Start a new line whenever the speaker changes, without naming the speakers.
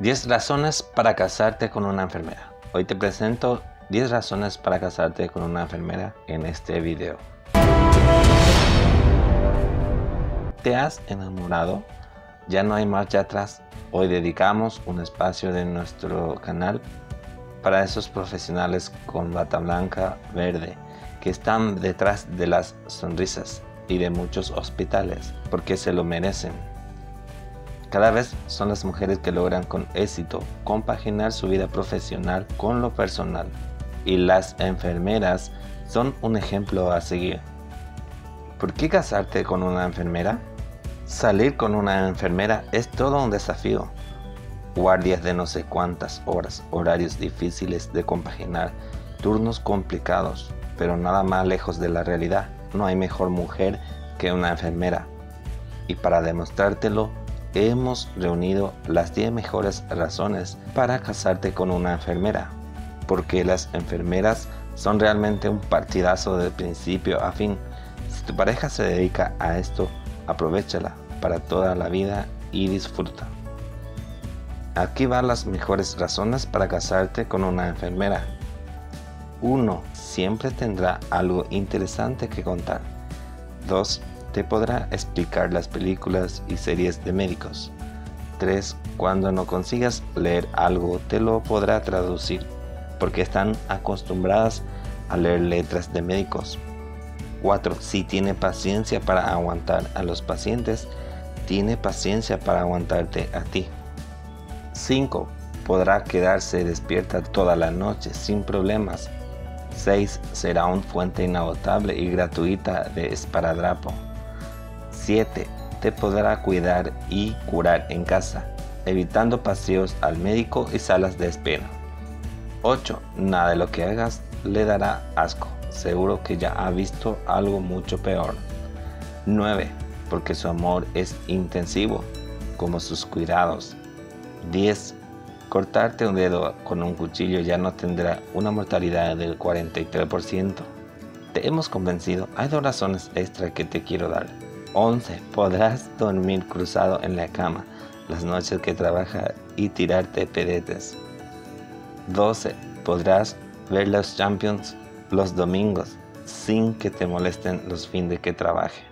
10 razones para casarte con una enfermera. Hoy te presento 10 razones para casarte con una enfermera en este video. ¿Te has enamorado? Ya no hay marcha atrás. Hoy dedicamos un espacio de nuestro canal para esos profesionales con bata blanca verde que están detrás de las sonrisas y de muchos hospitales porque se lo merecen cada vez son las mujeres que logran con éxito compaginar su vida profesional con lo personal y las enfermeras son un ejemplo a seguir. ¿Por qué casarte con una enfermera? Salir con una enfermera es todo un desafío. Guardias de no sé cuántas horas, horarios difíciles de compaginar, turnos complicados, pero nada más lejos de la realidad. No hay mejor mujer que una enfermera. Y para demostrártelo, hemos reunido las 10 mejores razones para casarte con una enfermera, porque las enfermeras son realmente un partidazo de principio a fin. Si tu pareja se dedica a esto, aprovechala para toda la vida y disfruta. Aquí van las mejores razones para casarte con una enfermera. 1. Siempre tendrá algo interesante que contar. 2 te podrá explicar las películas y series de médicos. 3. Cuando no consigas leer algo, te lo podrá traducir, porque están acostumbradas a leer letras de médicos. 4. Si tiene paciencia para aguantar a los pacientes, tiene paciencia para aguantarte a ti. 5. Podrá quedarse despierta toda la noche sin problemas. 6. Será una fuente inagotable y gratuita de esparadrapo. 7. Te podrá cuidar y curar en casa, evitando paseos al médico y salas de espera. 8. Nada de lo que hagas le dará asco. Seguro que ya ha visto algo mucho peor. 9. Porque su amor es intensivo, como sus cuidados. 10. Cortarte un dedo con un cuchillo ya no tendrá una mortalidad del 43%. Te hemos convencido, hay dos razones extra que te quiero dar. 11. Podrás dormir cruzado en la cama las noches que trabaja y tirarte pedetes. 12. Podrás ver los Champions los domingos sin que te molesten los fines de que trabaje.